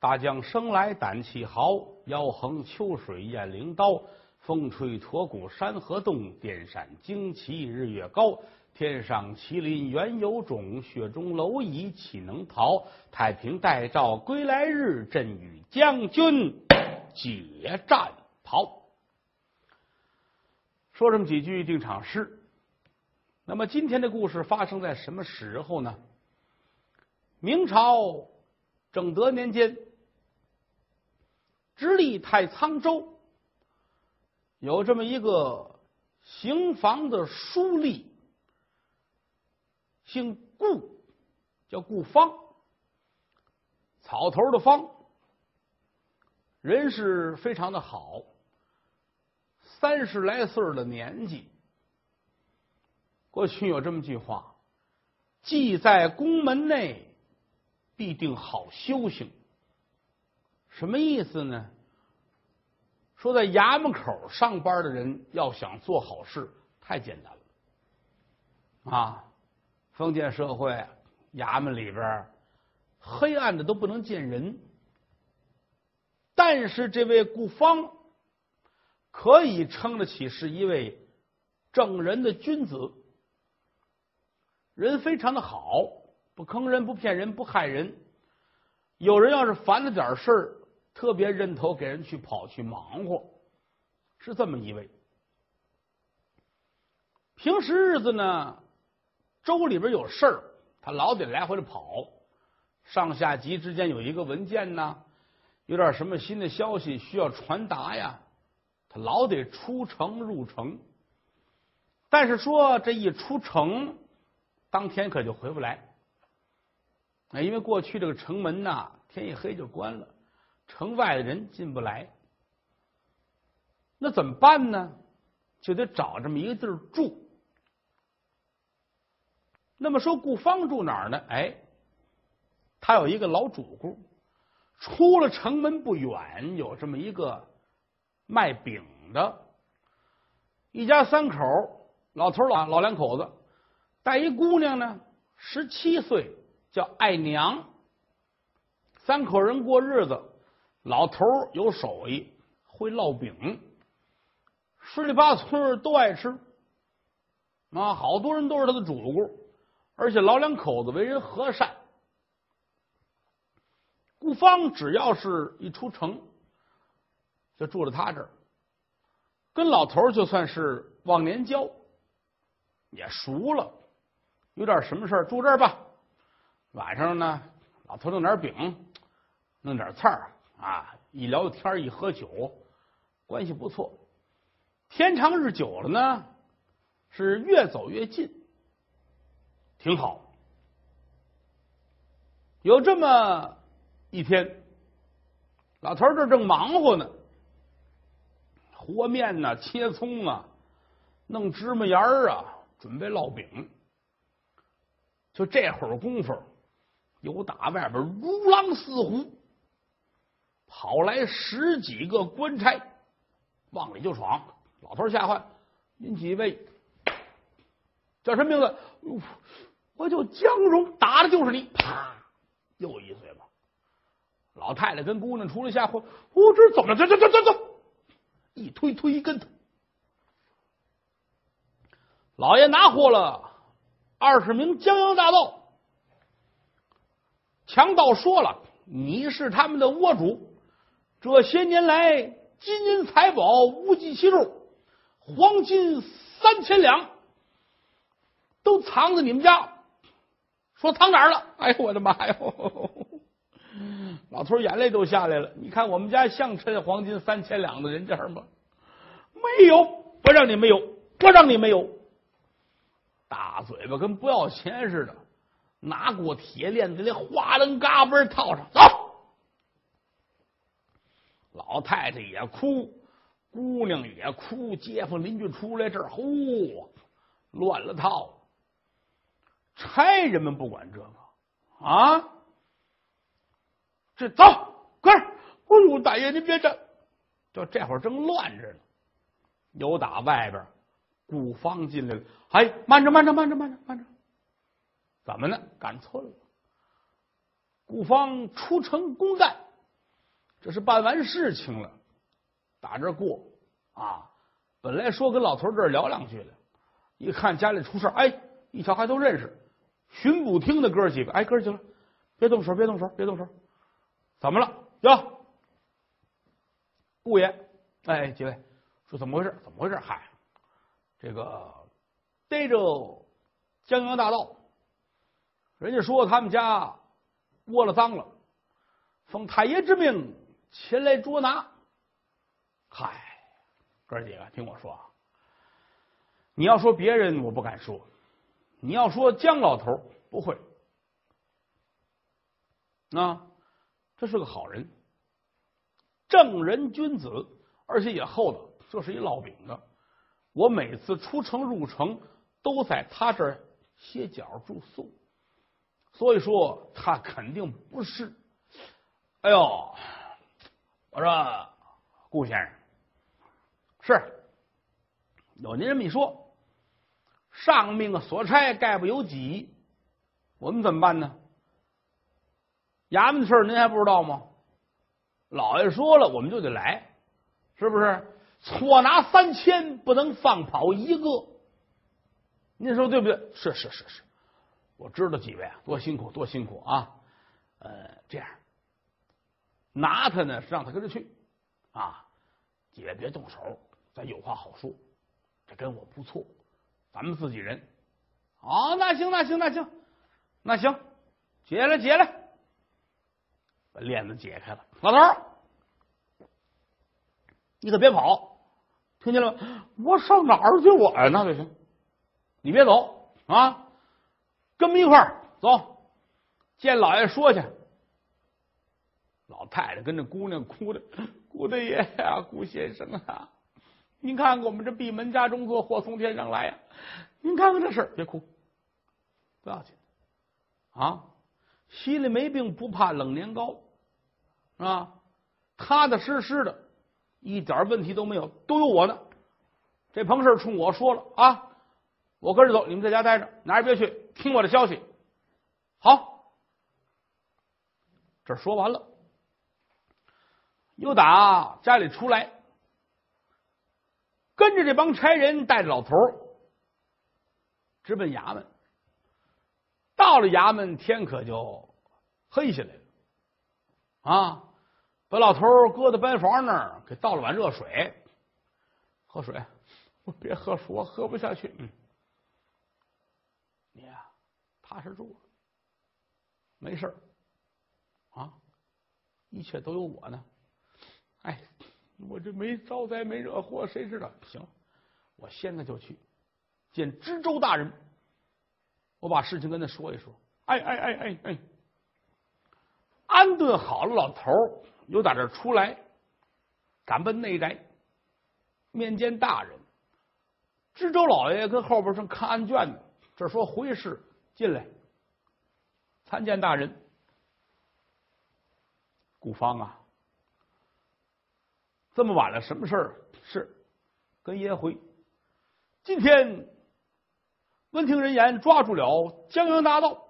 大将生来胆气豪，腰横秋水雁翎刀。风吹驼骨山河动，电闪惊旗日月高。天上麒麟原有种，雪中蝼蚁岂能逃？太平待诏归来日，朕与将军解战袍。说这么几句定场诗。那么今天的故事发生在什么时候呢？明朝正德年间，直隶太仓州。有这么一个行房的书吏，姓顾，叫顾方，草头的方，人是非常的好，三十来岁的年纪。过去有这么句话：“既在宫门内，必定好修行。”什么意思呢？说在衙门口上班的人要想做好事，太简单了啊！封建社会衙门里边黑暗的都不能见人，但是这位顾方可以称得起是一位正人的君子，人非常的好，不坑人，不骗人，不害人。有人要是烦了点事儿。特别认头给人去跑去忙活，是这么一位。平时日子呢，州里边有事儿，他老得来回的跑。上下级之间有一个文件呢，有点什么新的消息需要传达呀，他老得出城入城。但是说这一出城，当天可就回不来。啊，因为过去这个城门呐，天一黑就关了。城外的人进不来，那怎么办呢？就得找这么一个地儿住。那么说，顾方住哪儿呢？哎，他有一个老主顾，出了城门不远，有这么一个卖饼的，一家三口，老头老老两口子，带一姑娘呢，十七岁，叫爱娘，三口人过日子。老头有手艺，会烙饼，十里八村都爱吃啊！好多人都是他的主顾，而且老两口子为人和善。顾方只要是一出城，就住在他这儿，跟老头就算是忘年交，也熟了。有点什么事儿，住这儿吧。晚上呢，老头弄点饼，弄点菜儿。啊，一聊天一喝酒，关系不错。天长日久了呢，是越走越近，挺好。有这么一天，老头这正忙活呢，和面呢，切葱啊，弄芝麻盐儿啊，准备烙饼。就这会儿功夫，有打外边如狼似虎。跑来十几个官差，往里就闯。老头吓坏，您几位叫什么名字？我叫江荣，打的就是你！啪，又一嘴巴。老太太跟姑娘出来吓唬，我这怎么走走走走走，一推推一跟头。老爷拿货了二十名江洋大盗，强盗说了，你是他们的窝主。这些年来，金银财宝无计其数，黄金三千两都藏在你们家。说藏哪儿了？哎呦，我的妈呀！老头眼泪都下来了。你看我们家像趁黄金三千两的人家吗？没有，不让你没有，不让你没有。大嘴巴跟不要钱似的，拿过铁链子，连花楞嘎嘣套上，走。老太太也哭，姑娘也哭，街坊邻居出来这儿，呼，乱了套。差人们不管这个啊，这走，快点！哎呦，大爷，您别这，就这会儿正乱着呢。有打外边顾芳进来了，哎，慢着，慢着，慢着，慢着，慢着，怎么呢？赶错了。顾芳出城公干。这是办完事情了，打这过啊。本来说跟老头这儿聊两句的，一看家里出事哎，一瞧还都认识。巡捕厅的哥几个，哎，哥几个，别动手，别动手，别动手，怎么了？哟，顾爷，哎，几位，说怎么回事？怎么回事？嗨，这个逮着江洋大盗，人家说他们家窝了赃了，奉太爷之命前来捉拿。嗨，哥几个，听我说啊，你要说别人，我不敢说。你要说姜老头不会，啊，这是个好人，正人君子，而且也厚道。这是一烙饼的，我每次出城入城都在他这儿歇脚住宿，所以说他肯定不是。哎呦，我说顾先生是有您这么一说。上命，所差概不有己，我们怎么办呢？衙门的事您还不知道吗？老爷说了，我们就得来，是不是？错拿三千，不能放跑一个。您说对不对？是是是是，我知道几位啊，多辛苦多辛苦啊！呃，这样拿他呢，是让他跟着去啊。几位别动手，咱有话好说。这跟我不错。咱们自己人，好，那行那行那行那行，解了解了，把链子解开了。老头，你可别跑，听见了吗？我上哪儿去？我哎，那就行，你别走啊，跟我们一块儿走，见老爷说去。太太跟着姑娘哭的，顾大爷呀，顾先生啊。您看看我们这闭门家中坐，祸从天上来呀！您看看这事儿，别哭，不要紧啊！心里没病不怕冷年高，啊，踏踏实实的，一点问题都没有，都有我呢。这棚事冲我说了啊，我跟着走，你们在家待着，哪儿也别去，听我的消息。好，这说完了，又打家里出来。跟着这帮差人，带着老头直奔衙门。到了衙门，天可就黑下来了。啊，把老头搁在班房那儿，给倒了碗热水，喝水。我别喝水，我喝不下去。嗯，你呀，踏实住，没事啊，一切都有我呢。哎。我这没招灾没惹祸，谁知道？行，我现在就去见知州大人，我把事情跟他说一说。哎哎哎哎哎，安顿好了，老头又打这出来，赶奔内宅面见大人。知州老爷跟后边正看案卷呢，这说回事，进来参见大人。顾方啊。这么晚了，什么事儿？是跟爷回。今天闻听人言，抓住了江洋大盗，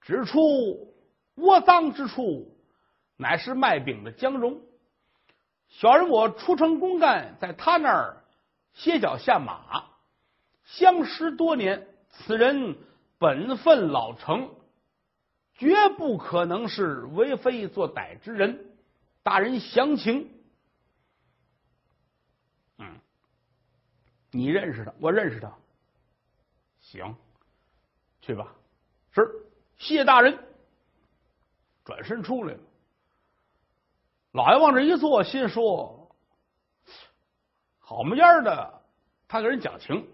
指出窝赃之处，乃是卖饼的江荣。小人我出城公干，在他那儿歇脚下马，相识多年，此人本分老成，绝不可能是为非作歹之人。大人详情。你认识他，我认识他。行，去吧。是，谢大人。转身出来了。老爷往这一坐，心说：“好么样的？他给人讲情，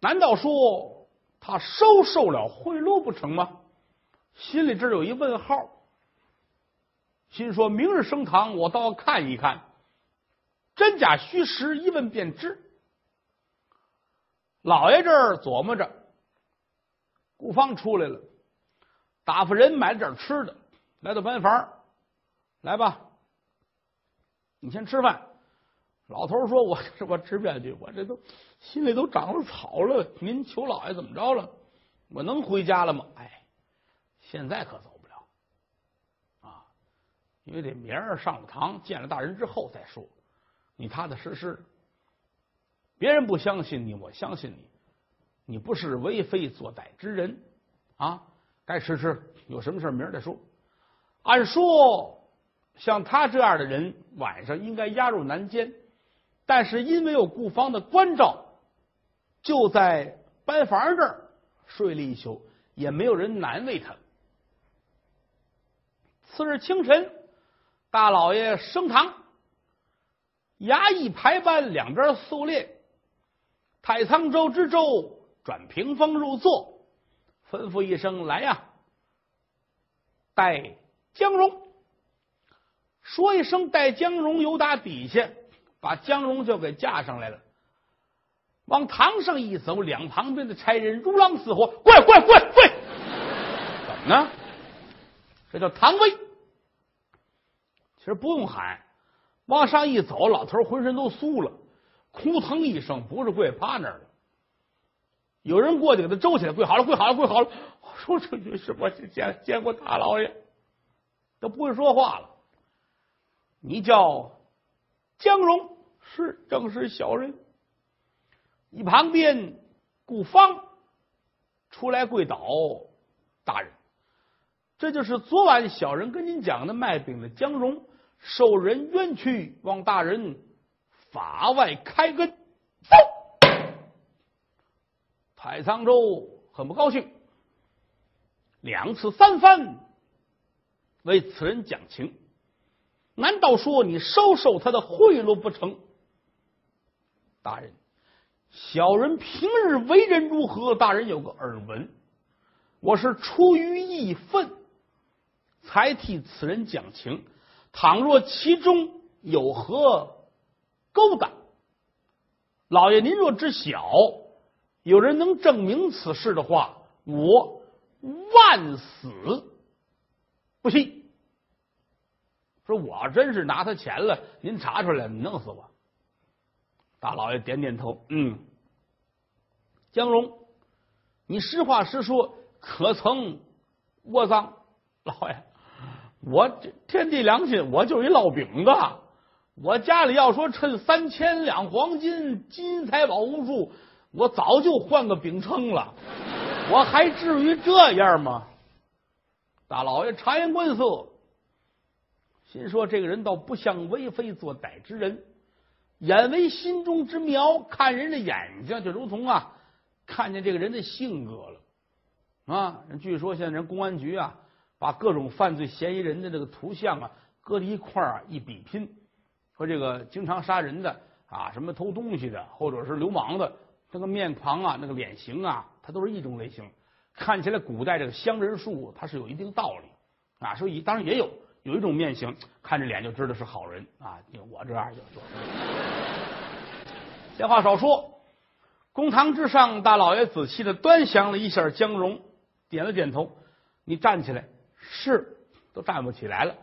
难道说他收受了贿赂不成吗？”心里这有一问号。心说明日升堂，我倒要看一看。真假虚实，一问便知。老爷这儿琢磨着，顾芳出来了，打发人买了点吃的，来到班房，来吧，你先吃饭。老头说：“我我吃不下去，我这都心里都长了草了。您求老爷怎么着了？我能回家了吗？哎，现在可走不了啊！因为得明儿上了堂见了大人之后再说，你踏踏实实。别人不相信你，我相信你。你不是为非作歹之人啊！该吃吃，有什么事明儿再说。按说，像他这样的人，晚上应该押入南监，但是因为有顾方的关照，就在班房这儿睡了一宿，也没有人难为他。次日清晨，大老爷升堂，衙役排班，两边肃列。太仓州知州转屏风入座，吩咐一声：“来呀，带江荣。”说一声“带江荣”，由打底下把江荣就给架上来了，往堂上一走，两旁边的差人如狼似虎，跪跪跪跪！怎么呢？这叫唐威。其实不用喊，往上一走，老头浑身都酥了。扑腾一声，不是跪，趴那儿了。有人过去给他周起来，跪好了，跪好了，跪好了。我说这就是我见见过大老爷，都不会说话了。你叫江荣，是正是小人。一旁边顾方出来跪倒，大人，这就是昨晚小人跟您讲的卖饼的江荣，受人冤屈，望大人。法外开根，走！太仓州很不高兴，两次三番为此人讲情，难道说你收受他的贿赂不成？大人，小人平日为人如何？大人有个耳闻，我是出于义愤才替此人讲情，倘若其中有何？勾当，老爷，您若知晓，有人能证明此事的话，我万死不信。说我要真是拿他钱了，您查出来，你弄死我。大老爷点点头，嗯，江荣，你实话实说，可曾窝赃？老爷，我天地良心，我就是一烙饼子。我家里要说趁三千两黄金、金银财宝无数，我早就换个饼称了，我还至于这样吗？大老爷察言观色，心说这个人倒不像为非作歹之人，眼为心中之苗，看人的眼睛就如同啊，看见这个人的性格了啊。据说现在人公安局啊，把各种犯罪嫌疑人的这个图像啊搁在一块儿啊一比拼。说这个经常杀人的啊，什么偷东西的，或者是流氓的，这个面庞啊，那个脸型啊，它都是一种类型。看起来古代这个乡人术，它是有一定道理啊。所以当然也有有一种面型，看着脸就知道是好人啊。我这样就就。闲话少说，公堂之上，大老爷仔细的端详了一下江荣，点了点头。你站起来，是都站不起来了。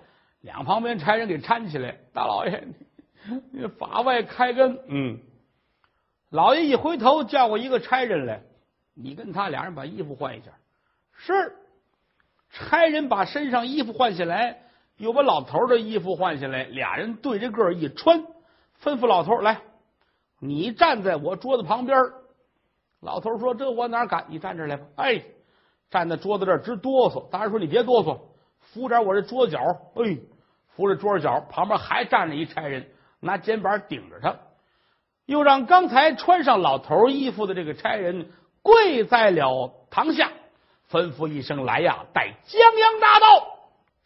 两旁边差人给搀起来，大老爷，法外开恩。嗯，老爷一回头，叫过一个差人来，你跟他俩人把衣服换一下。是，差人把身上衣服换下来，又把老头的衣服换下来，俩人对着个一穿，吩咐老头来，你站在我桌子旁边。老头说：“这我哪敢？你站这来吧。”哎，站在桌子这直哆嗦。大人说：“你别哆嗦，扶点我这桌角。”哎。扶着桌角，旁边还站着一差人，拿肩膀顶着他，又让刚才穿上老头衣服的这个差人跪在了堂下，吩咐一声：“来呀，带江洋大盗。”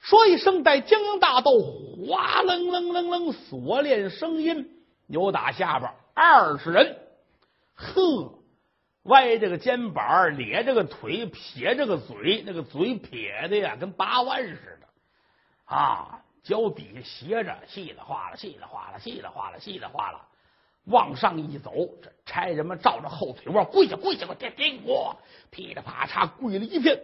说一声“带江洋大盗”，哗楞楞楞楞，锁链声音扭打下边二十人，呵，歪着个肩膀，咧着个腿，撇着个嘴，那个嘴撇的呀，跟八弯似的啊。脚底下斜着，稀里哗啦，稀里哗啦，稀里哗啦，稀里哗啦，往上一走，这差人们照着后腿窝跪下，跪下，我天天我噼里啪嚓跪了一片。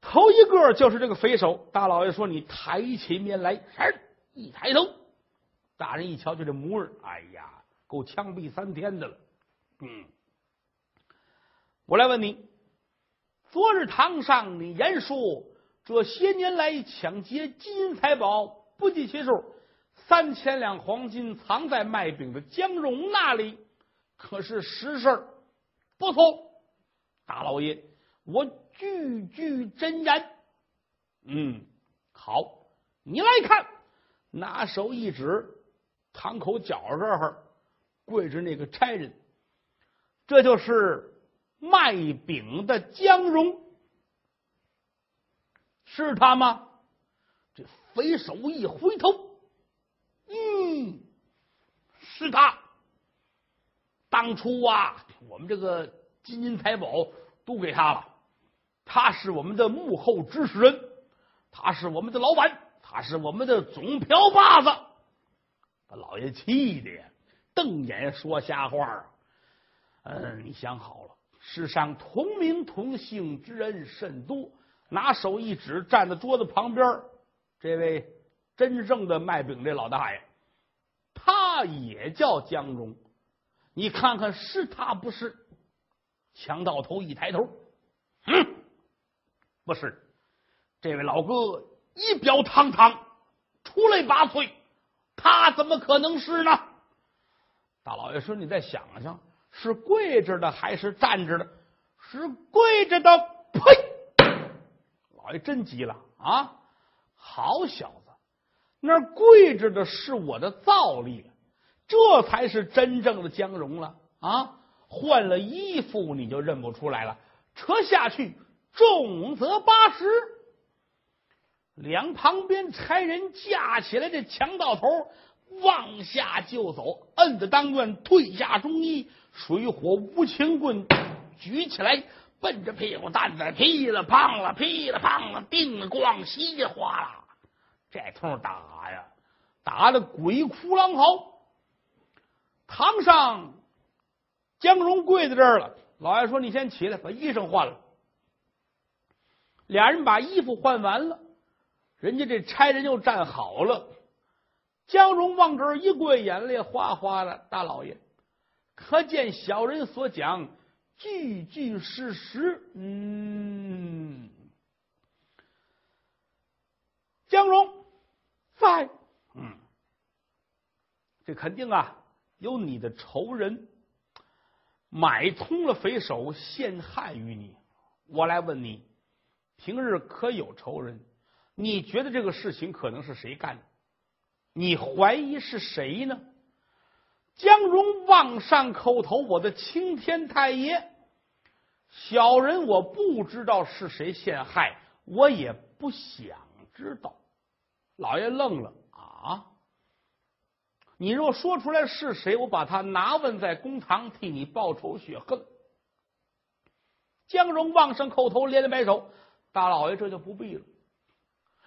头一个就是这个匪首，大老爷说：“你抬起面来。”是，一抬头，大人一瞧，就这模样，哎呀，够枪毙三天的了。嗯，我来问你，昨日堂上你言说。这些年来抢劫金银财宝不计其数，三千两黄金藏在卖饼的江荣那里，可是实事儿不错。大老爷，我句句真言。嗯，好，你来看，拿手一指，堂口角这儿跪着那个差人，这就是卖饼的江荣。是他吗？这匪首一回头，嗯，是他。当初啊，我们这个金银财宝都给他了，他是我们的幕后指使人，他是我们的老板，他是我们的总瓢把子，把老爷气的呀，瞪眼说瞎话啊。嗯，你想好了，世上同名同姓之人甚多。拿手一指，站在桌子旁边，这位真正的卖饼这老大爷，他也叫江荣。你看看是他不是？强盗头一抬头，嗯，不是。这位老哥仪表堂堂，出类拔萃，他怎么可能是呢？大老爷说：“你再想想，是跪着的还是站着的？是跪着的。”呸！老爷，真急了啊！好小子，那跪着的是我的造例，这才是真正的江荣了啊！换了衣服你就认不出来了。车下去，重则八十。两旁边差人架起来这强盗头，往下就走，摁着当院退下中医，水火无情棍举起来。奔着屁股蛋子噼里啪啦噼里啪啦叮咣稀里哗啦，这通打呀，打的鬼哭狼嚎。堂上江荣跪在这儿了，老爷说：“你先起来，把衣裳换了。”俩人把衣服换完了，人家这差人又站好了。江荣往这儿一跪，眼泪哗哗的。大老爷，可见小人所讲。句句事实，嗯，江荣在，嗯，这肯定啊，有你的仇人买通了匪首，陷害于你。我来问你，平日可有仇人？你觉得这个事情可能是谁干的？你怀疑是谁呢？江荣往上叩头，我的青天太爷，小人我不知道是谁陷害，我也不想知道。老爷愣了啊！你若说出来是谁，我把他拿问在公堂，替你报仇雪恨。江荣往上叩头，连连摆手：“大老爷，这就不必了。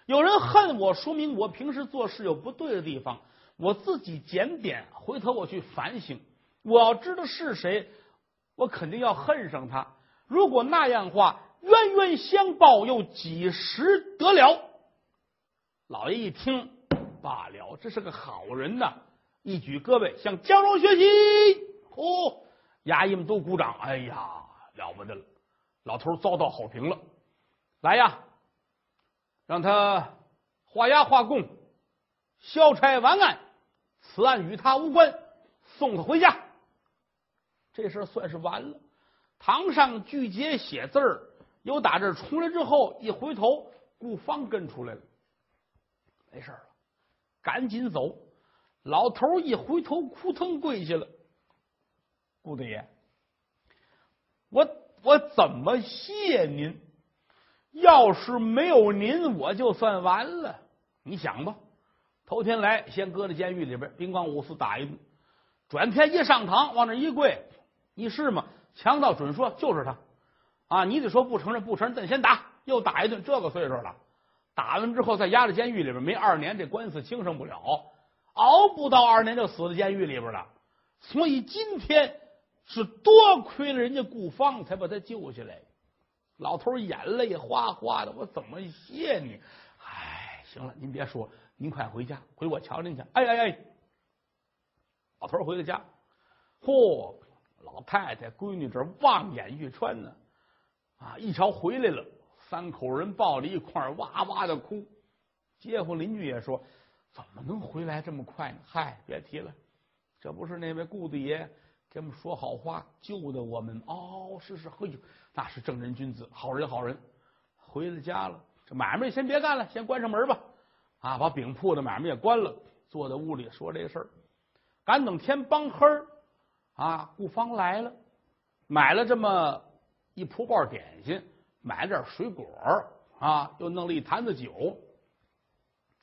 有人恨我，说明我平时做事有不对的地方。”我自己检点，回头我去反省。我要知道是谁，我肯定要恨上他。如果那样话，冤冤相报又几时得了？老爷一听，罢了，这是个好人呐！一举胳膊向江荣学习，哦！衙役们都鼓掌。哎呀，了不得了！老头遭到好评了。来呀，让他画押画供，消差完案。此案与他无关，送他回家。这事算是完了。堂上巨杰写字儿，又打这出来之后，一回头，顾芳跟出来了。没事了，赶紧走。老头一回头，扑腾跪下了。顾大爷，我我怎么谢您？要是没有您，我就算完了。你想吧。头天来，先搁在监狱里边，兵光五四打一顿。转天一上堂，往那一跪，你是吗？强盗准说就是他啊！你得说不承认，不承认，咱先打，又打一顿。这个岁数了，打完之后再押在监狱里边，没二年这官司轻生不了，熬不到二年就死在监狱里边了。所以今天是多亏了人家顾芳，才把他救下来。老头眼泪哗哗的，我怎么谢你？行了，您别说。您快回家，回我瞧您去。哎哎哎，老头回了家，嚯，老太太、闺女这望眼欲穿呢。啊，一瞧回来了，三口人抱在一块，哇哇的哭。街坊邻居也说：“怎么能回来这么快呢？”嗨，别提了，这不是那位顾大爷给我们说好话，救的我们。哦，是是，嘿呦，那是正人君子，好人好人。回了家了，买卖先别干了，先关上门吧。啊，把饼铺的买卖也关了，坐在屋里说这事儿。赶等天帮黑儿，啊，顾芳来了，买了这么一铺罐点心，买了点水果啊，又弄了一坛子酒，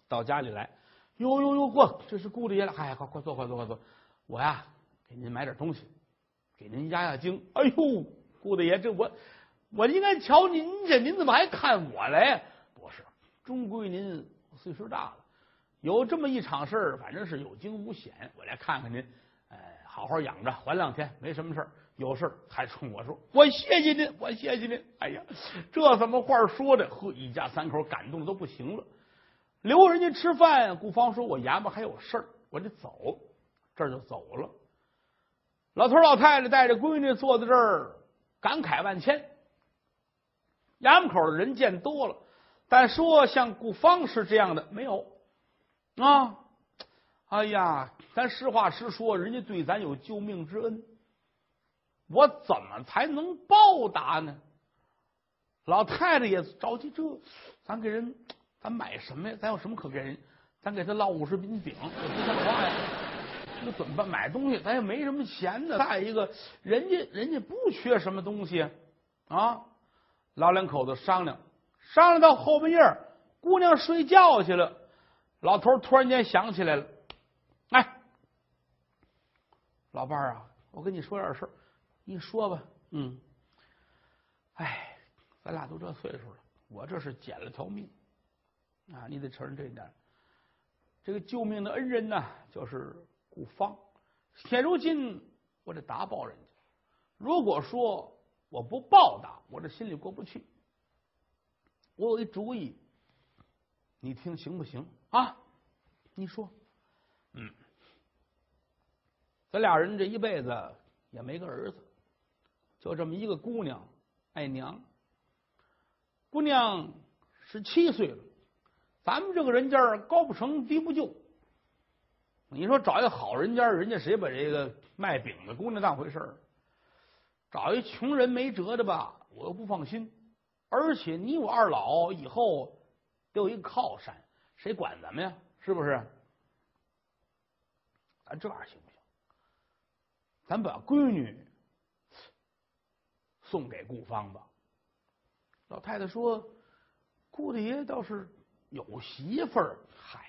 到家里来。哟哟哟，过，这是顾大爷了！哎，快快坐，快坐，快坐。我呀，给您买点东西，给您压压惊。哎呦，顾大爷，这我我应该瞧您去，您怎么还看我来？终归您岁数大了。有这么一场事儿，反正是有惊无险，我来看看您，哎，好好养着，缓两天，没什么事儿。有事儿还冲我说，我谢谢您，我谢谢您。哎呀，这怎么话说的？呵，一家三口感动的都不行了。留人家吃饭，顾芳说：“我衙门还有事儿，我得走。”这就走了。老头老太太带着闺女坐在这儿，感慨万千。衙门口的人见多了，但说像顾芳是这样的没有。啊，哎呀，咱实话实说，人家对咱有救命之恩，我怎么才能报答呢？老太太也着急，这咱给人，咱买什么呀？咱有什么可给人？咱给他烙五十斤饼，不像话呀！那怎么办？买东西咱也没什么钱呢。再一个，人家人家不缺什么东西啊。老两口子商量，商量到后半夜，姑娘睡觉去了。老头突然间想起来了，哎，老伴儿啊，我跟你说点事儿，你说吧。嗯，哎，咱俩都这岁数了，我这是捡了条命啊！你得承认这一点。这个救命的恩人呢，就是顾芳。现如今我得答报人家。如果说我不报答，我这心里过不去。我有一主意。你听行不行啊？你说，嗯，咱俩人这一辈子也没个儿子，就这么一个姑娘爱娘。姑娘十七岁了，咱们这个人家高不成低不就。你说找一个好人家，人家谁把这个卖饼的姑娘当回事儿？找一穷人没辙的吧，我又不放心。而且你我二老以后。有一个靠山，谁管咱们呀？是不是？咱这玩意儿行不行？咱把闺女送给顾芳吧。老太太说：“顾大爷倒是有媳妇儿，嗨，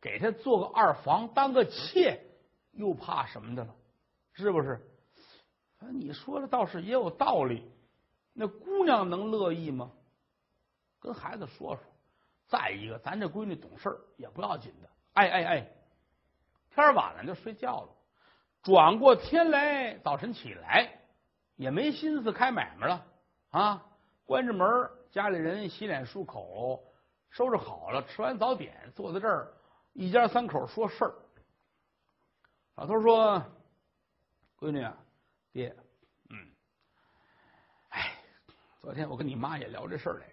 给他做个二房，当个妾，又怕什么的了？是不是？你说的倒是也有道理。那姑娘能乐意吗？跟孩子说说。”再一个，咱这闺女懂事也不要紧的。哎哎哎，天晚了就睡觉了，转过天来，早晨起来也没心思开买卖了啊！关着门，家里人洗脸漱口，收拾好了，吃完早点，坐在这儿，一家三口说事儿。老头说：“闺女，爹，嗯，哎，昨天我跟你妈也聊这事儿来。”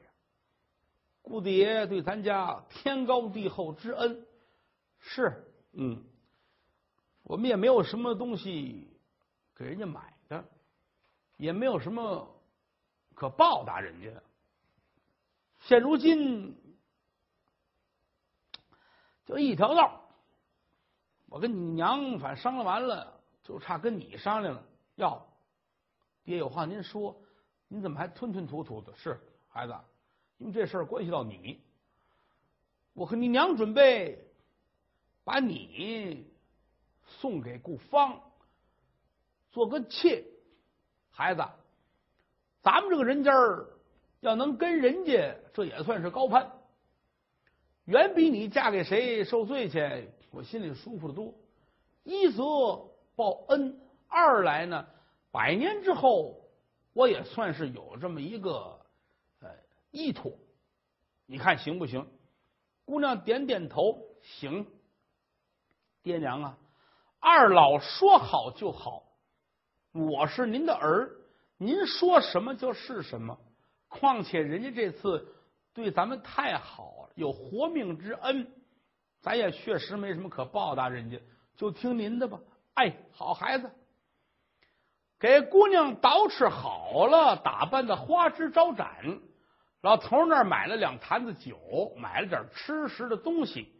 顾大爷对咱家天高地厚之恩，是嗯，我们也没有什么东西给人家买的，也没有什么可报答人家的。现如今就一条道，我跟你娘反正商量完了，就差跟你商量了。要爹有话您说，你怎么还吞吞吐吐的？是孩子。因为这事儿关系到你，我和你娘准备把你送给顾芳做个妾，孩子，咱们这个人家儿要能跟人家，这也算是高攀，远比你嫁给谁受罪去，我心里舒服的多。一则报恩，二来呢，百年之后我也算是有这么一个。呃意图，你看行不行？姑娘点点头，行。爹娘啊，二老说好就好。我是您的儿，您说什么就是什么。况且人家这次对咱们太好，有活命之恩，咱也确实没什么可报答人家，就听您的吧。哎，好孩子，给姑娘捯饬好了，打扮的花枝招展。老头那儿买了两坛子酒，买了点吃食的东西，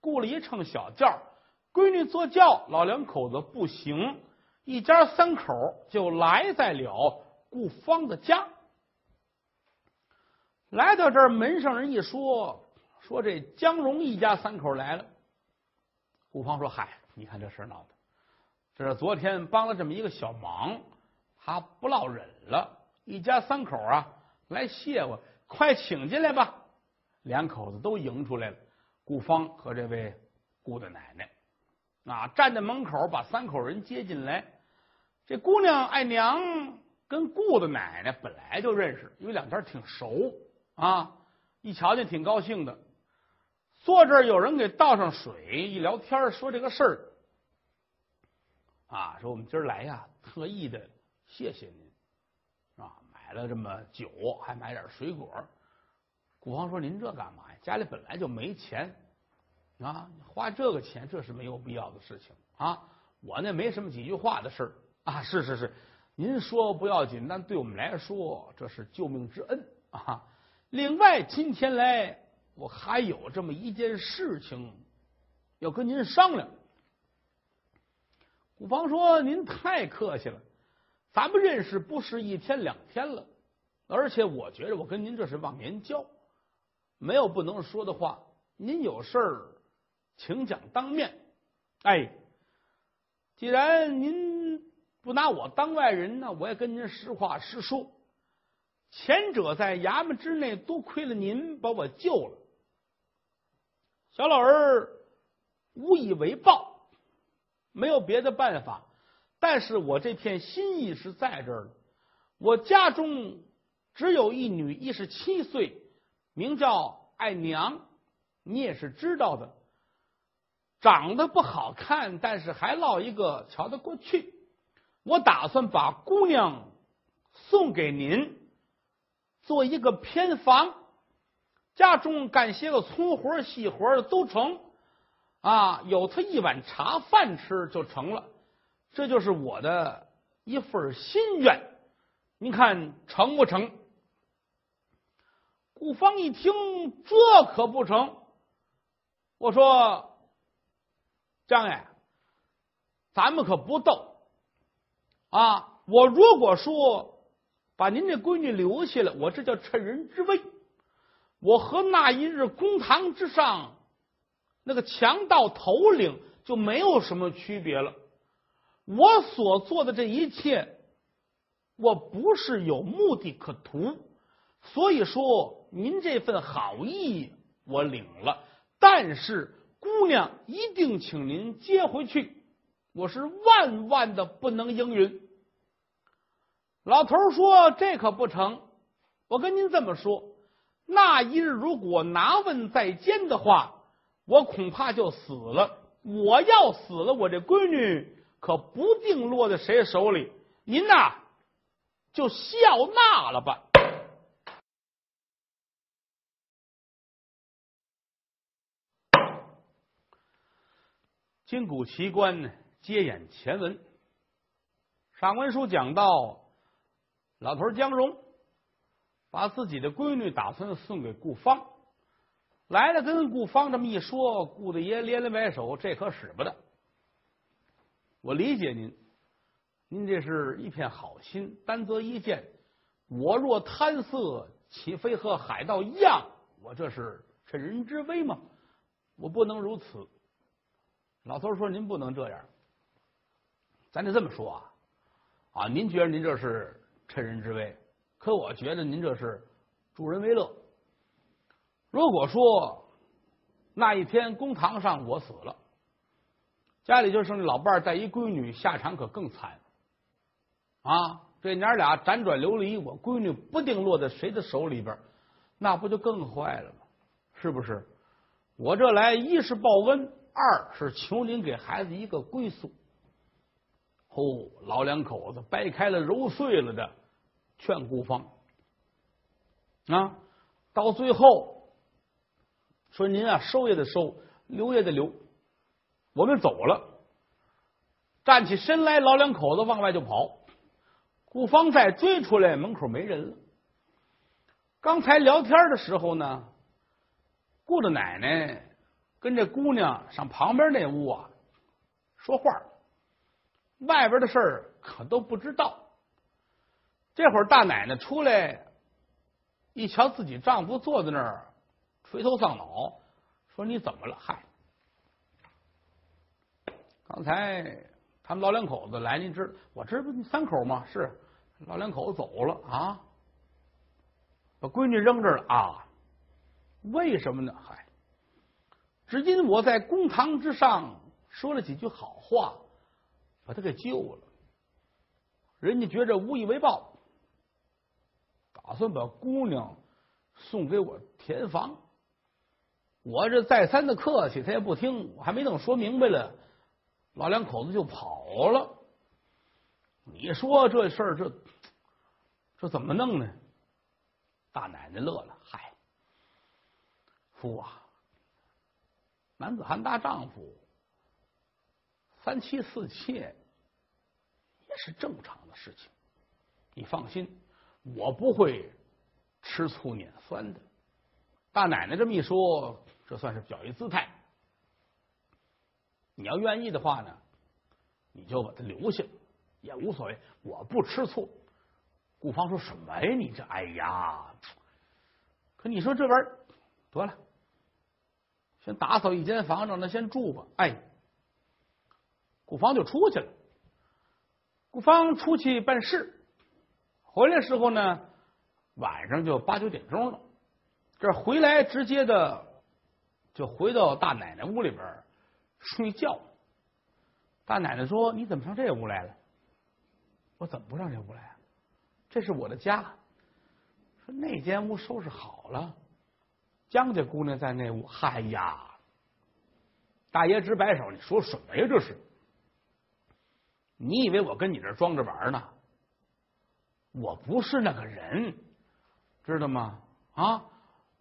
雇了一乘小轿，闺女坐轿，老两口子步行，一家三口就来在了顾芳的家。来到这儿，门上人一说，说这江荣一家三口来了。顾芳说：“嗨，你看这事闹的，这是昨天帮了这么一个小忙，他不落忍了，一家三口啊来谢我。”快请进来吧！两口子都迎出来了。顾芳和这位顾大奶奶啊，站在门口把三口人接进来。这姑娘爱娘跟顾的奶奶本来就认识，因为两家挺熟啊。一瞧见挺高兴的，坐这儿有人给倒上水，一聊天说这个事儿啊，说我们今儿来呀，特意的谢谢您啊。买了这么酒，还买点水果。古方说：“您这干嘛呀？家里本来就没钱啊，花这个钱这是没有必要的事情啊。我那没什么几句话的事儿啊。是是是，您说不要紧，但对我们来说这是救命之恩啊。另外，今天来我还有这么一件事情要跟您商量。”顾芳说：“您太客气了。”咱们认识不是一天两天了，而且我觉得我跟您这是忘年交，没有不能说的话。您有事儿，请讲当面。哎，既然您不拿我当外人呢，我也跟您实话实说。前者在衙门之内，多亏了您把我救了，小老儿无以为报，没有别的办法。但是我这片心意是在这儿的。我家中只有一女，一十七岁，名叫爱娘，你也是知道的。长得不好看，但是还落一个瞧得过去。我打算把姑娘送给您，做一个偏房，家中干些个粗活细活的都成啊，有他一碗茶饭吃就成了。这就是我的一份心愿，您看成不成？顾芳一听，这可不成。我说，张爷，咱们可不斗啊！我如果说把您这闺女留下来，我这叫趁人之危。我和那一日公堂之上那个强盗头领就没有什么区别了。我所做的这一切，我不是有目的可图，所以说您这份好意我领了，但是姑娘一定请您接回去，我是万万的不能应允。老头说：“这可不成，我跟您这么说，那一日如果拿问在监的话，我恐怕就死了。我要死了，我这闺女。”可不定落在谁手里，您呐就笑纳了吧。金谷奇观接演前文，上文书讲到，老头江荣把自己的闺女打算送给顾芳，来了跟顾芳这么一说，顾大爷连连摆手，这可使不得。我理解您，您这是一片好心，担责一件。我若贪色，岂非和海盗一样？我这是趁人之危吗？我不能如此。老头说：“您不能这样，咱得这么说啊！啊，您觉得您这是趁人之危，可我觉得您这是助人为乐。如果说那一天公堂上我死了。”家里就剩老伴带一闺女，下场可更惨啊！这娘俩辗转流离，我闺女不定落在谁的手里边，那不就更坏了吗？是不是？我这来一是报恩，二是求您给孩子一个归宿。哦，老两口子掰开了揉碎了的劝孤芳，啊，到最后说您啊收也得收，留也得留，我们走了。站起身来，老两口子往外就跑。顾方再追出来，门口没人了。刚才聊天的时候呢，顾着奶奶跟这姑娘上旁边那屋啊说话，外边的事儿可都不知道。这会儿大奶奶出来，一瞧自己丈夫坐在那儿垂头丧脑，说：“你怎么了？”嗨，刚才他们老两口子来，您知我这不三口吗？是老两口子走了啊，把闺女扔这了啊？为什么呢？嗨，只因我在公堂之上说了几句好话，把他给救了，人家觉着无以为报。打算把姑娘送给我填房，我这再三的客气，他也不听。我还没等说明白了，老两口子就跑了。你说这事儿，这这怎么弄呢？大奶奶乐了，嗨，夫啊，男子汉大丈夫，三妻四妾也是正常的事情，你放心。我不会吃醋撵酸的。大奶奶这么一说，这算是表一姿态。你要愿意的话呢，你就把他留下也无所谓。我不吃醋。顾芳说什么呀？你这哎呀！可你说这玩意儿得了，先打扫一间房，让他先住吧。哎，顾芳就出去了。顾芳出去办事。回来时候呢，晚上就八九点钟了。这回来直接的就回到大奶奶屋里边睡觉。大奶奶说：“你怎么上这屋来了？”我怎么不上这屋来啊？这是我的家。说那间屋收拾好了，江家姑娘在那屋。嗨呀，大爷直摆手，你说什么呀？这是？你以为我跟你这装着玩呢？我不是那个人，知道吗？啊，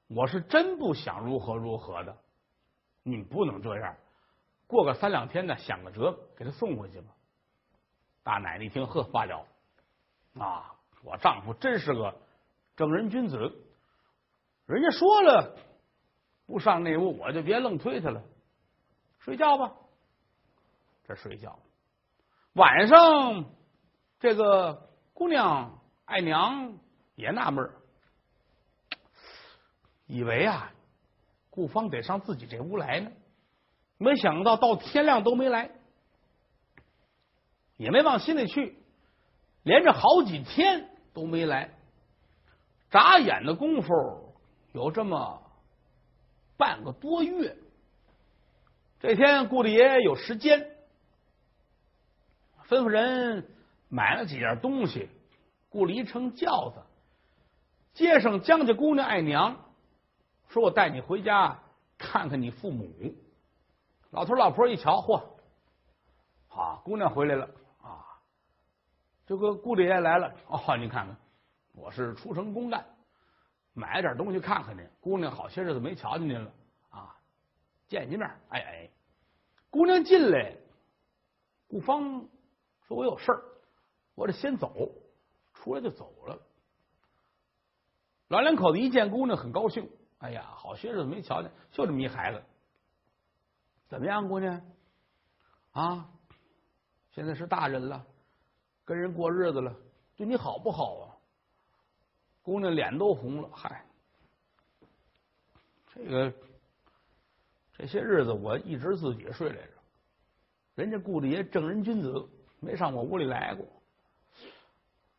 我是真不想如何如何的。你不能这样，过个三两天呢，想个辙给他送回去吧。大奶奶一听，呵，罢了啊！我丈夫真是个正人君子，人家说了不上那屋，我就别愣推他了。睡觉吧，这睡觉。晚上这个姑娘。爱娘也纳闷以为啊，顾芳得上自己这屋来呢，没想到到天亮都没来，也没往心里去，连着好几天都没来，眨眼的功夫有这么半个多月。这天顾大爷有时间，吩咐人买了几样东西。雇了一乘轿子，接上江家姑娘爱娘，说我带你回家看看你父母。老头老婆一瞧，嚯，啊，姑娘回来了啊！这个顾大爷来了哦，您看看，我是出城公干，买点东西看看您。姑娘好些日子没瞧见您了啊，见一面。哎哎，姑娘进来，顾芳说：“我有事儿，我得先走。”出来就走了，老两口子一见姑娘很高兴。哎呀，好些日子没瞧见，就这么一孩子，怎么样，姑娘？啊，现在是大人了，跟人过日子了，对你好不好啊？姑娘脸都红了。嗨，这个这些日子我一直自己睡来着，人家顾大爷正人君子，没上我屋里来过。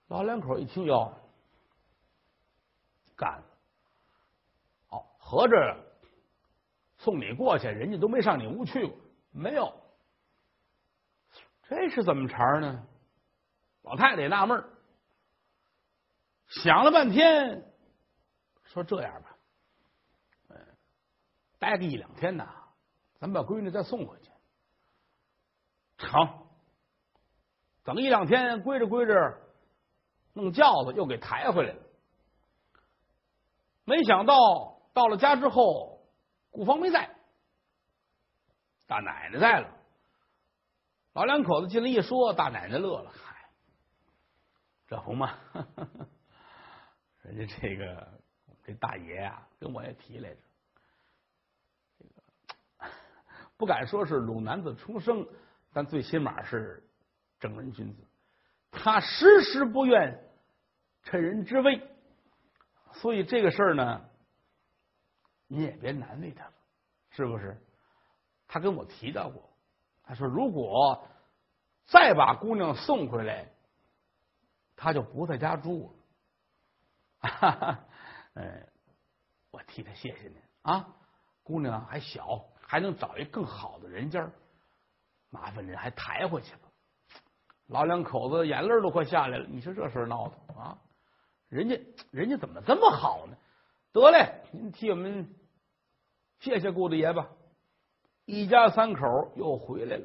老两口一听要，干！合着送你过去，人家都没上你屋去过，没有？这是怎么茬呢？老太太也纳闷想了半天，说这样吧，待个一两天呐，咱把闺女再送回去。成，等一两天，归着归着。弄轿子又给抬回来了。没想到到了家之后，顾芳没在，大奶奶在了。老两口子进来一说，大奶奶乐了，嗨，这不嘛，人家这个这大爷啊，跟我也提来着，不敢说是鲁男子出生，但最起码是正人君子。他时时不愿趁人之危，所以这个事儿呢，你也别难为他了，是不是？他跟我提到过。他说：“如果再把姑娘送回来，他就不在家住了。”哈哈，嗯，我替他谢谢您啊。姑娘还小，还能找一更好的人家，麻烦您还抬回去吧。老两口子眼泪都快下来了。你说这事闹的啊？人家人家怎么这么好呢？得嘞，您替我们谢谢顾大爷吧。一家三口又回来了。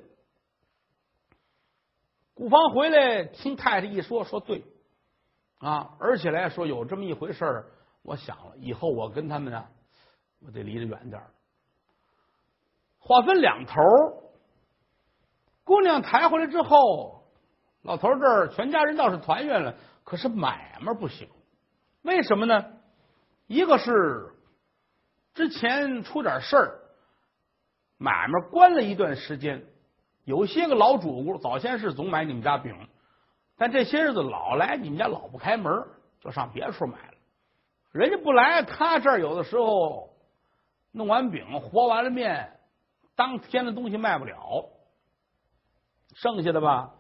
顾芳回来听太太一说，说对啊，而且来说有这么一回事儿。我想了，以后我跟他们啊，我得离得远点话分两头，姑娘抬回来之后，老头这儿全家人倒是团圆了，可是买卖不行。为什么呢？一个是之前出点事儿。买卖关了一段时间，有些个老主顾早先是总买你们家饼，但这些日子老来你们家老不开门，就上别处买了。人家不来，他这儿有的时候弄完饼和完了面，当天的东西卖不了，剩下的吧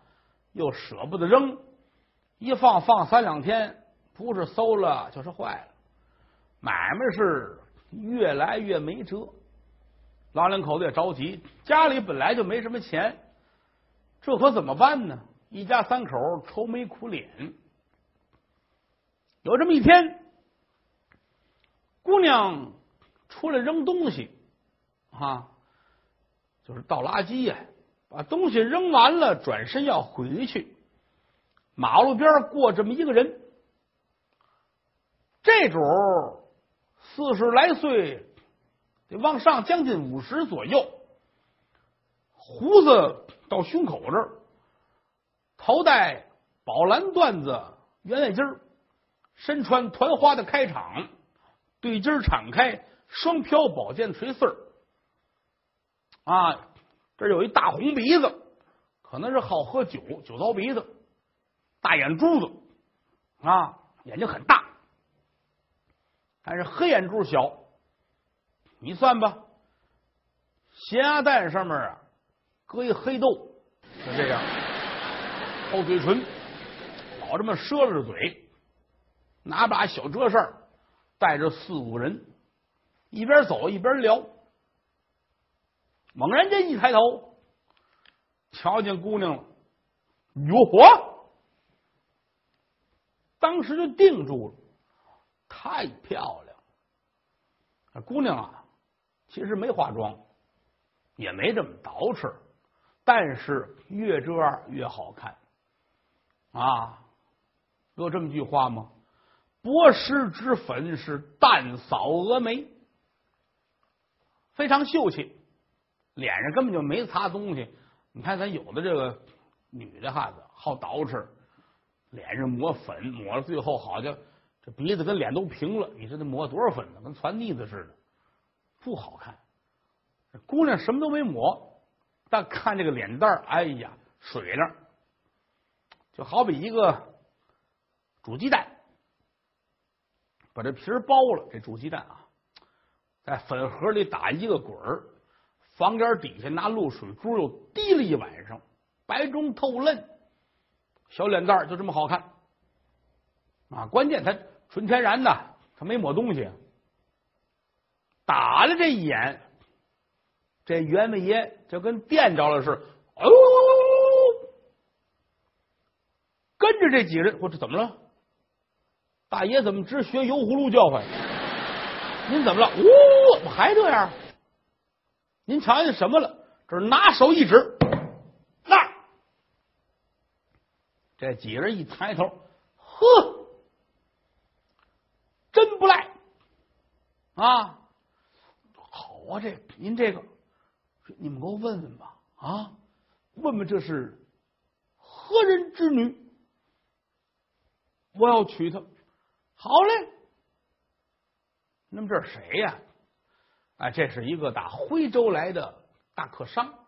又舍不得扔，一放放三两天，不是馊了就是坏了，买卖是越来越没辙。老两口子也着急，家里本来就没什么钱，这可怎么办呢？一家三口愁眉苦脸。有这么一天，姑娘出来扔东西，啊，就是倒垃圾呀，把东西扔完了，转身要回去。马路边过这么一个人，这主四十来岁。得往上将近五十左右，胡子到胸口这儿，头戴宝蓝缎子圆眼镜身穿团花的开场，对襟敞开，双飘宝剑垂穗儿，啊，这有一大红鼻子，可能是好喝酒，酒糟鼻子，大眼珠子，啊，眼睛很大，但是黑眼珠小。你算吧，咸鸭蛋上面啊，搁一黑豆，就这样，厚嘴唇，老这么赊着嘴，拿把小折扇，带着四五人，一边走一边聊。猛然间一抬头，瞧见姑娘了，哟嚯！当时就定住了，太漂亮了，姑娘啊！其实没化妆，也没这么捯饬，但是越这样越好看啊！有这么句话吗？薄施脂粉是淡扫蛾眉，非常秀气，脸上根本就没擦东西。你看咱有的这个女的汉子好捯饬，脸上抹粉，抹了最后好像这鼻子跟脸都平了。你说得抹多少粉呢？跟攒腻子似的。不好看，姑娘什么都没抹，但看这个脸蛋儿，哎呀，水灵，就好比一个煮鸡蛋，把这皮儿剥了，这煮鸡蛋啊，在粉盒里打一个滚儿，房檐底下拿露水珠又滴了一晚上，白中透嫩，小脸蛋儿就这么好看啊！关键它纯天然的，它没抹东西。打了这一眼，这袁伟爷就跟电着了似的，哦，跟着这几人，我这怎么了？大爷怎么直学油葫芦叫唤？您怎么了？呜，怎么还这样？您瞧见什么了？这拿手一指，那。这几人一抬头，呵，不赖。啊，好啊，这您这个，你们给我问问吧啊，问问这是何人之女？我要娶她。好嘞，那么这是谁呀？哎，这是一个打徽州来的大客商，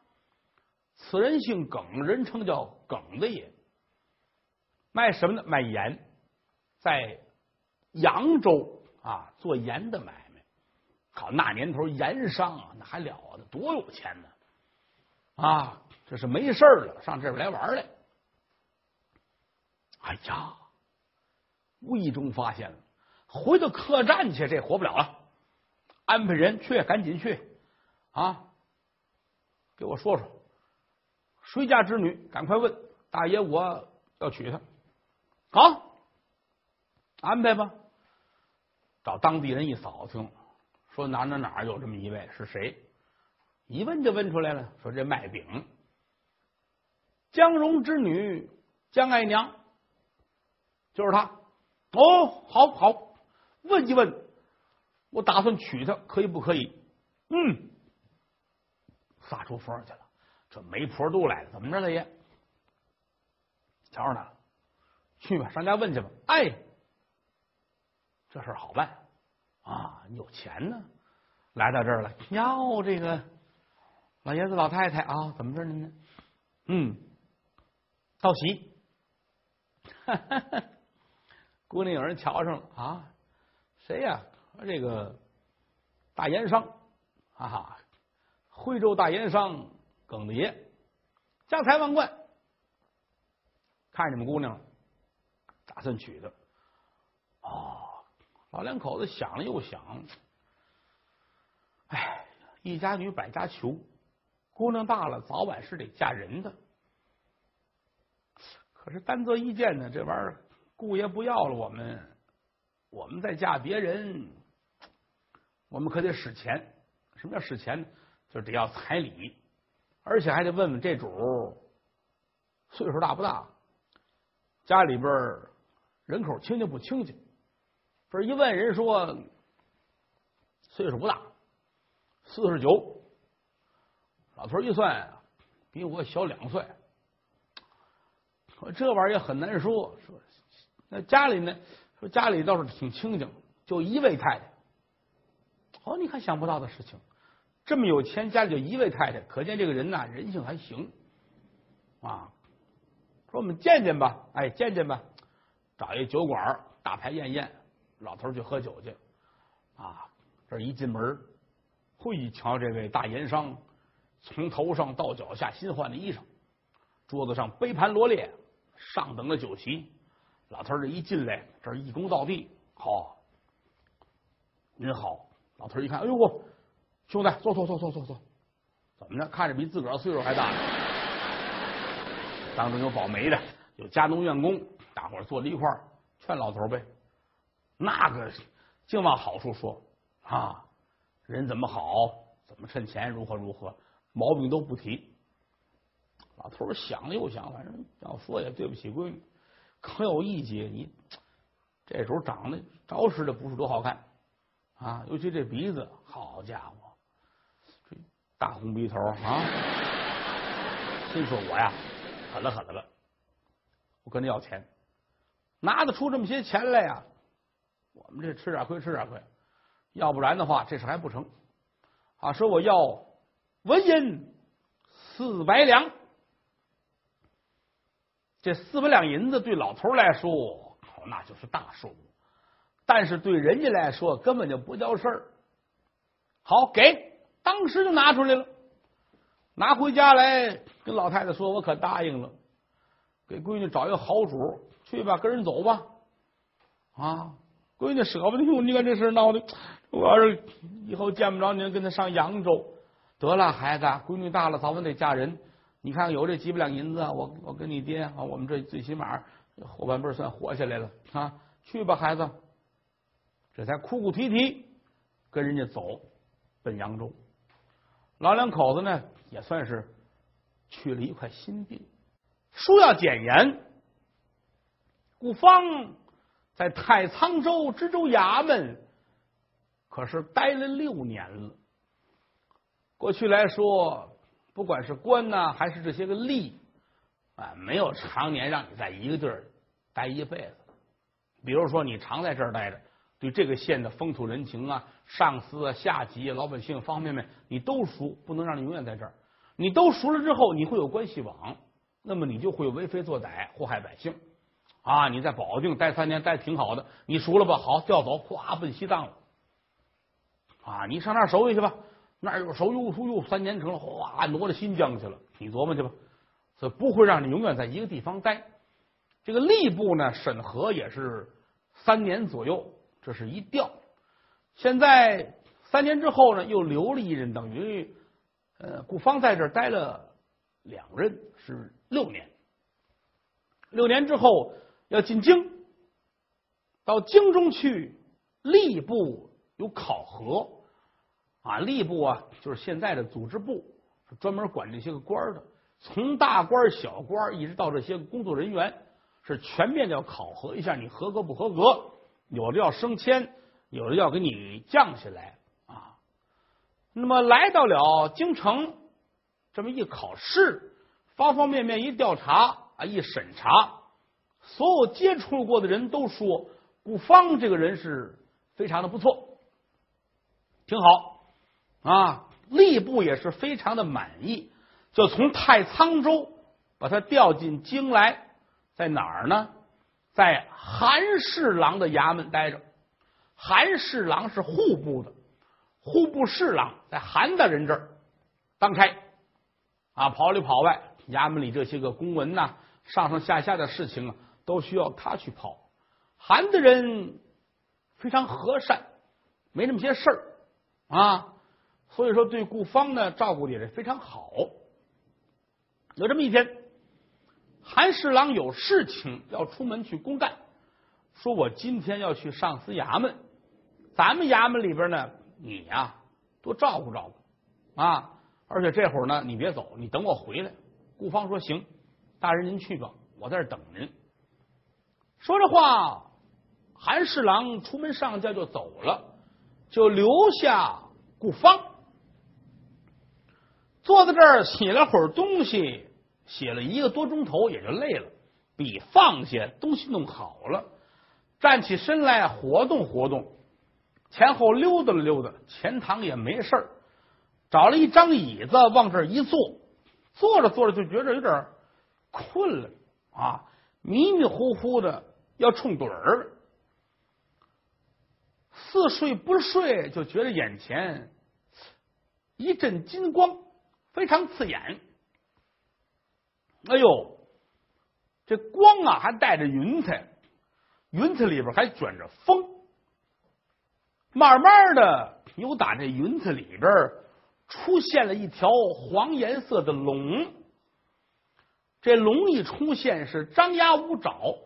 此人姓耿，人称叫耿的爷，卖什么呢？卖盐，在扬州啊做盐的买卖。靠，那年头盐商啊，那还了得，多有钱呢！啊，这是没事了，上这边来玩来。哎呀！无意中发现了，回到客栈去，这活不了了。安排人去，赶紧去啊！给我说说，谁家之女？赶快问大爷，我要娶她。好，安排吧。找当地人一扫听，说哪哪哪有这么一位？是谁？一问就问出来了，说这卖饼，江荣之女江爱娘，就是他。哦，好好问一问，我打算娶她，可以不可以？嗯，撒出风去了，这媒婆都来了，怎么着，大爷？瞧着呢，去吧，上家问去吧。哎，这事好办啊，你有钱呢，来到这儿了。哟，这个老爷子老太太啊，怎么着呢？嗯，道喜。姑娘有人瞧上了啊？谁呀？这个大盐商啊，徽州大盐商耿大爷，家财万贯。看你们姑娘，打算娶她。哦，老两口子想了又想，哎，一家女百家求，姑娘大了，早晚是得嫁人的。可是单则一件呢，这玩意儿。姑爷不要了，我们我们再嫁别人，我们可得使钱。什么叫使钱呢？就得要彩礼，而且还得问问这主岁数大不大，家里边人口清净不清净。这一问人说岁数不大，四十九。老头一算，比我小两岁。这玩意儿很难说，说。那家里呢？说家里倒是挺清静，就一位太太。哦，你看想不到的事情，这么有钱，家里就一位太太，可见这个人呐，人性还行啊。说我们见见吧，哎，见见吧，找一酒馆，大排宴宴，老头去喝酒去啊。这一进门，会瞧这位大盐商，从头上到脚下新换的衣裳，桌子上杯盘罗列，上等的酒席。老头这一进来，这一躬到地，好，您好。老头一看，哎呦兄弟，坐坐坐坐坐坐，怎么着？看着比自个儿岁数还大。当中有保媒的，有家农院工，大伙儿坐在一块儿，劝老头呗。那个净往好处说啊，人怎么好，怎么趁钱，如何如何，毛病都不提。老头想了又想，反正要说也对不起闺女。可有一节，你这时候长得着实的不是多好看啊，尤其这鼻子，好家伙，这大红鼻头啊！心说我呀，狠了狠了吧，我跟他要钱，拿得出这么些钱来呀？我们这吃点亏，吃点亏，要不然的话，这事还不成啊！说我要纹银四百两。这四百两银子对老头来说，那就是大数目，但是对人家来说根本就不叫事儿。好，给，当时就拿出来了，拿回家来跟老太太说：“我可答应了，给闺女找一个好主，去吧，跟人走吧。”啊，闺女舍不得用，你看这事闹的，我要是以后见不着您，跟他上扬州得了，孩子，闺女大了，早晚得嫁人。你看有这几百两银子，我我跟你爹啊，我们这最起码后半辈算活下来了啊！去吧，孩子，这才哭哭啼啼跟人家走奔扬州。老两口子呢，也算是去了一块心病。书要简言，顾方在太仓州知州衙门可是待了六年了。过去来说，不管是官呐，还是这些个吏，啊，没有常年让你在一个地儿待一辈子。比如说，你常在这儿待着，对这个县的风土人情啊、上司啊、下级、啊老百姓方方面面，你都熟，不能让你永远在这儿。你都熟了之后，你会有关系网，那么你就会为非作歹，祸害百姓。啊，你在保定待三年，待挺好的，你熟了吧？好，调走，咵奔西藏了。啊，你上那儿守去吧，那儿又熟又熟又，三年成了，哗，挪到新疆去了。你琢磨去吧，所以不会让你永远在一个地方待。这个吏部呢，审核也是三年左右，这是一调。现在三年之后呢，又留了一人，等于呃，顾方在这儿待了两任，是六年。六年之后。要进京，到京中去，吏部有考核啊，吏部啊，就是现在的组织部，专门管这些个官的，从大官小官一直到这些工作人员，是全面的要考核一下你合格不合格，有的要升迁，有的要给你降下来啊。那么来到了京城，这么一考试，方方面面一调查啊，一审查。所有接触过的人都说，顾方这个人是非常的不错，挺好啊。吏部也是非常的满意，就从太仓州把他调进京来，在哪儿呢？在韩侍郎的衙门待着。韩侍郎是户部的，户部侍郎在韩大人这儿当差啊，跑里跑外，衙门里这些个公文呐，上上下下的事情啊。都需要他去跑，韩的人非常和善，没那么些事儿啊，所以说对顾方呢照顾的也是非常好。有这么一天，韩侍郎有事情要出门去公干，说我今天要去上司衙门，咱们衙门里边呢，你呀多照顾照顾啊，而且这会儿呢你别走，你等我回来。顾方说行，大人您去吧，我在这等您。说着话，韩侍郎出门上轿就走了，就留下顾方坐在这儿写了会儿东西，写了一个多钟头，也就累了，笔放下，东西弄好了，站起身来活动活动，前后溜达了溜达，前堂也没事儿，找了一张椅子往这儿一坐，坐着坐着就觉着有点困了啊，迷迷糊糊的。要冲盹儿，似睡不睡，就觉得眼前一阵金光，非常刺眼。哎呦，这光啊，还带着云彩，云彩里边还卷着风。慢慢的，有打这云彩里边出现了一条黄颜色的龙。这龙一出现，是张牙舞爪。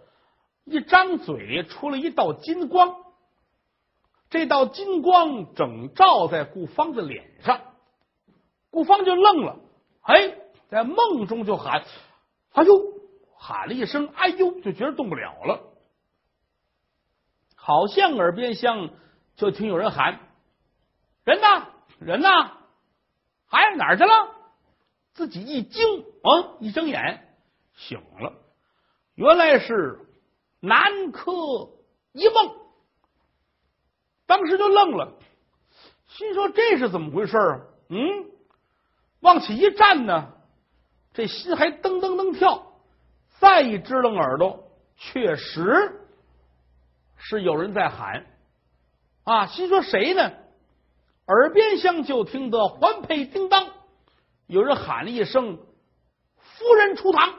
一张嘴出了一道金光，这道金光整照在顾方的脸上，顾方就愣了，哎，在梦中就喊：“哎呦！”喊了一声：“哎呦！”就觉得动不了了，好像耳边像就听有人喊：“人呢？人呢？哎，哪儿去了？”自己一惊啊，一睁眼醒了，原来是。南柯一梦，当时就愣了，心说这是怎么回事啊？嗯，往起一站呢，这心还噔噔噔跳。再一支棱耳朵，确实是有人在喊啊！心说谁呢？耳边厢就听得环佩叮当，有人喊了一声：“夫人出堂。”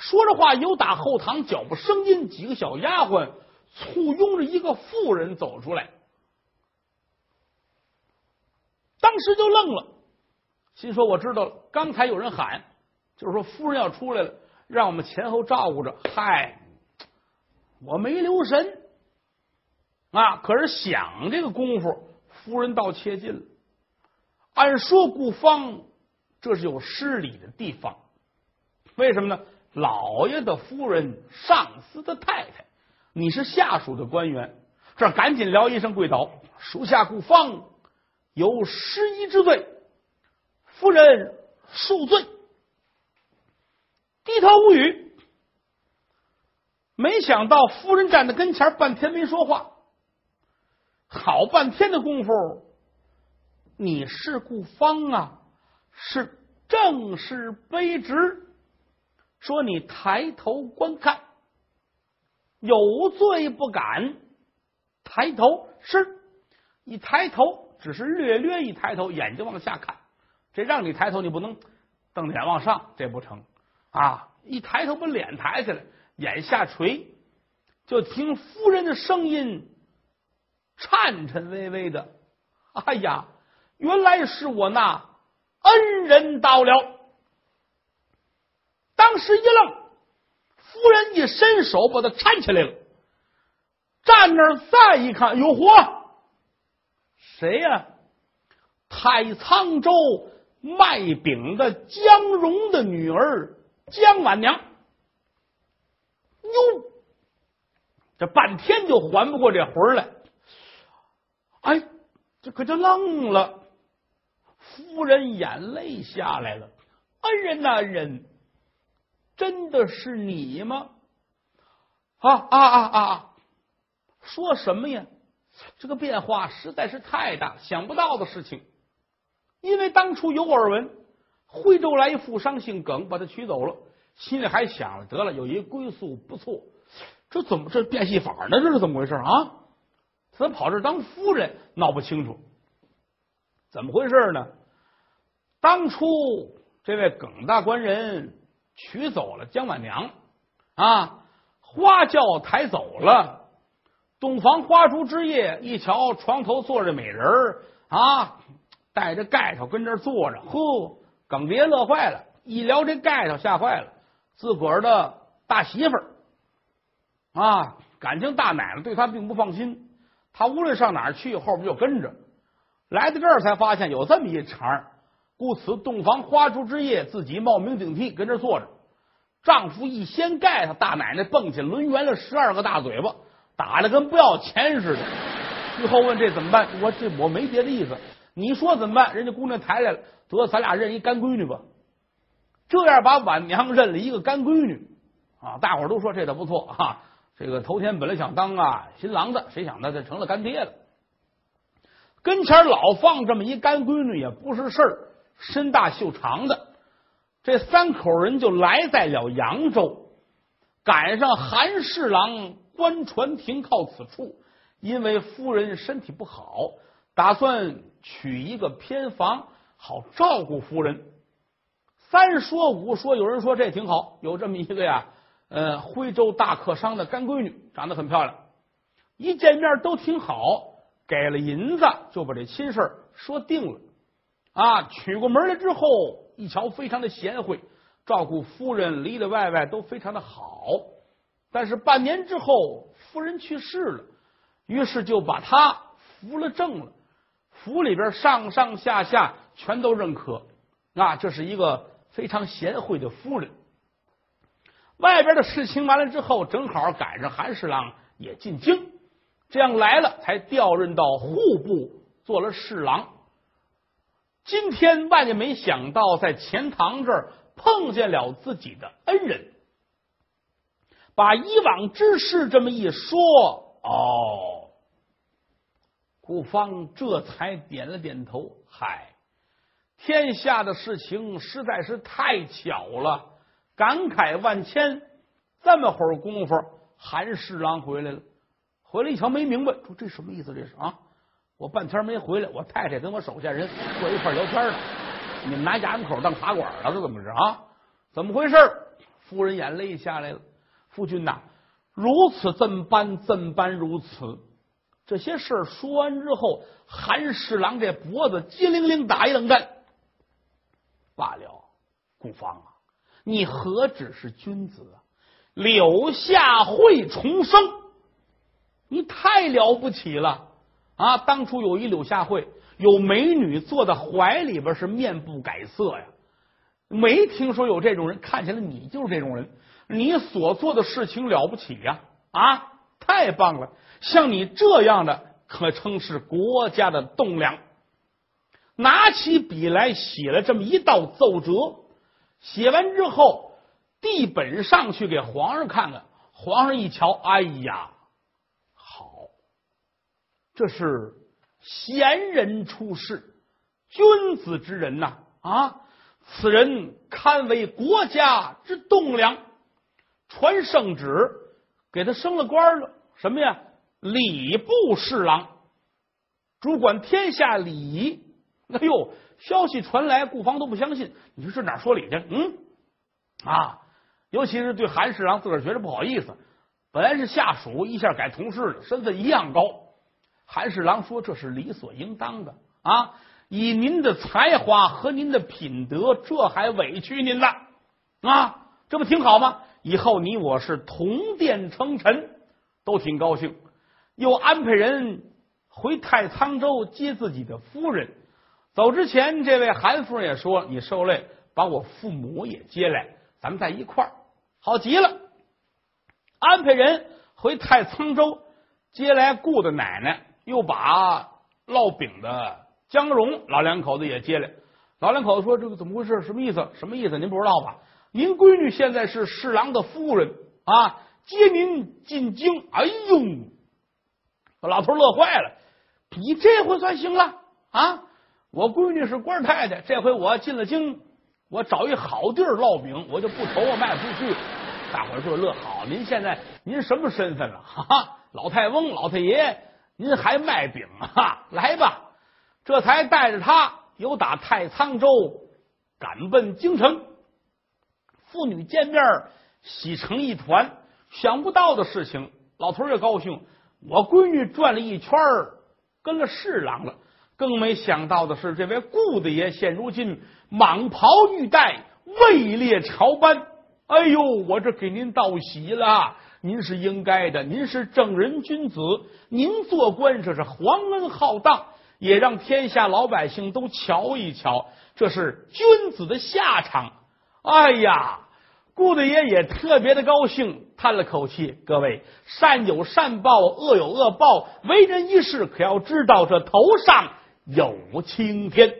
说着话，有打后堂脚步声音，几个小丫鬟簇拥着一个妇人走出来，当时就愣了，心说：“我知道了，刚才有人喊，就是说夫人要出来了，让我们前后照顾着。”嗨，我没留神啊！可是想这个功夫，夫人倒切近了。按说顾方这是有失礼的地方，为什么呢？老爷的夫人，上司的太太，你是下属的官员，这赶紧聊一声跪倒，属下顾方有失仪之罪，夫人恕罪。低头无语。没想到夫人站在跟前，半天没说话，好半天的功夫，你是顾方啊？是正式卑职。说你抬头观看，有罪不敢抬头。是，一抬头，只是略略一抬头，眼睛往下看。这让你抬头，你不能瞪脸往上，这不成啊！一抬头，把脸抬起来，眼下垂，就听夫人的声音，颤颤巍巍的：“哎呀，原来是我那恩人到了。”当时一愣，夫人一伸手把他搀起来了。站那儿再一看，哟嚯，谁呀？太沧州卖饼的江荣的女儿江婉娘。哟，这半天就缓不过这魂来。哎，这可就愣了。夫人眼泪下来了。恩人呐，恩人。真的是你吗？啊啊啊啊！说什么呀？这个变化实在是太大，想不到的事情。因为当初有耳闻，徽州来一富商姓耿，把他娶走了，心里还想了，得了，有一归宿不错。这怎么这变戏法呢？这是怎么回事啊？怎么跑这当夫人？闹不清楚，怎么回事呢？当初这位耿大官人。娶走了江婉娘，啊，花轿抬走了，洞房花烛之夜，一瞧床头坐着美人儿。啊，带着盖头跟这坐着，呵，耿爹乐坏了，一聊这盖头吓坏了，自个儿的大媳妇儿。啊，感情大奶奶对他并不放心，他无论上哪儿去，后边就跟着，来到这儿才发现有这么一茬。故此，洞房花烛之夜，自己冒名顶替跟这坐着。丈夫一掀盖头，大奶奶蹦起抡圆了十二个大嘴巴，打的跟不要钱似的。最后问这怎么办？我这我没别的意思，你说怎么办？人家姑娘抬来了，得咱俩认一干闺女吧。这样把晚娘认了一个干闺女啊！大伙都说这倒不错哈。这个头天本来想当啊新郎的，谁想到这成了干爹了。跟前老放这么一干闺女也不是事儿。身大袖长的这三口人就来在了扬州，赶上韩侍郎官船停靠此处，因为夫人身体不好，打算娶一个偏房，好照顾夫人。三说五说，有人说这挺好，有这么一个呀，呃，徽州大客商的干闺女，长得很漂亮，一见面都挺好，给了银子就把这亲事说定了。啊，娶过门来之后，一瞧非常的贤惠，照顾夫人里里外外都非常的好。但是半年之后，夫人去世了，于是就把他扶了正了。府里边上上下下全都认可，啊，这是一个非常贤惠的夫人。外边的事情完了之后，正好赶上韩侍郎也进京，这样来了才调任到户部做了侍郎。今天万万没想到，在钱塘这儿碰见了自己的恩人，把以往之事这么一说，哦，顾方这才点了点头。嗨，天下的事情实在是太巧了，感慨万千。这么会儿功夫，韩侍郎回来了，回来一瞧没明白，说这什么意思？这是啊。我半天没回来，我太太跟我手下人坐一块聊天呢。你们拿衙门口当茶馆了，是怎么着啊？怎么回事？夫人眼泪下来了。夫君呐，如此这般这般如此。这些事儿说完之后，韩侍郎这脖子机灵灵打一冷战。罢了，顾方啊，你何止是君子啊？柳下惠重生，你太了不起了。啊！当初有一柳下惠，有美女坐在怀里边，是面不改色呀。没听说有这种人，看起来你就是这种人。你所做的事情了不起呀！啊，太棒了！像你这样的，可称是国家的栋梁。拿起笔来写了这么一道奏折，写完之后递本上去给皇上看看。皇上一瞧，哎呀，这是贤人出世，君子之人呐！啊，此人堪为国家之栋梁。传圣旨，给他升了官了。什么呀？礼部侍郎，主管天下礼仪。哎呦，消息传来，顾方都不相信。你说这哪说理去？嗯，啊，尤其是对韩侍郎自个儿觉得不好意思。本来是下属，一下改同事了，身份一样高。韩侍郎说：“这是理所应当的啊！以您的才华和您的品德，这还委屈您了啊？这不挺好吗？以后你我是同殿称臣，都挺高兴。又安排人回太仓州接自己的夫人。走之前，这位韩夫人也说：‘你受累，把我父母也接来，咱们在一块儿，好极了。’安排人回太仓州接来顾的奶奶，又把烙饼的江荣老两口子也接来。老两口子说：“这个怎么回事？什么意思？什么意思？您不知道吧？您闺女现在是侍郎的夫人啊，接您进京。”哎呦，老头乐坏了。你这回算行了啊！我闺女是官太太，这回我进了京，我找一好地儿烙饼，我就不愁我卖不出去。大伙儿就乐好，您现在您什么身份了？哈哈，老太翁、老太爷，您还卖饼啊？来吧，这才带着他由打太仓州赶奔京城。父女见面喜成一团，想不到的事情，老头也高兴。我闺女转了一圈跟了侍郎了。更没想到的是，这位顾大爷现如今蟒袍玉带，位列朝班。哎呦，我这给您道喜了，您是应该的，您是正人君子，您做官这是皇恩浩荡，也让天下老百姓都瞧一瞧，这是君子的下场。哎呀，顾大爷也特别的高兴，叹了口气：“各位，善有善报，恶有恶报，为人一世可要知道，这头上有青天。”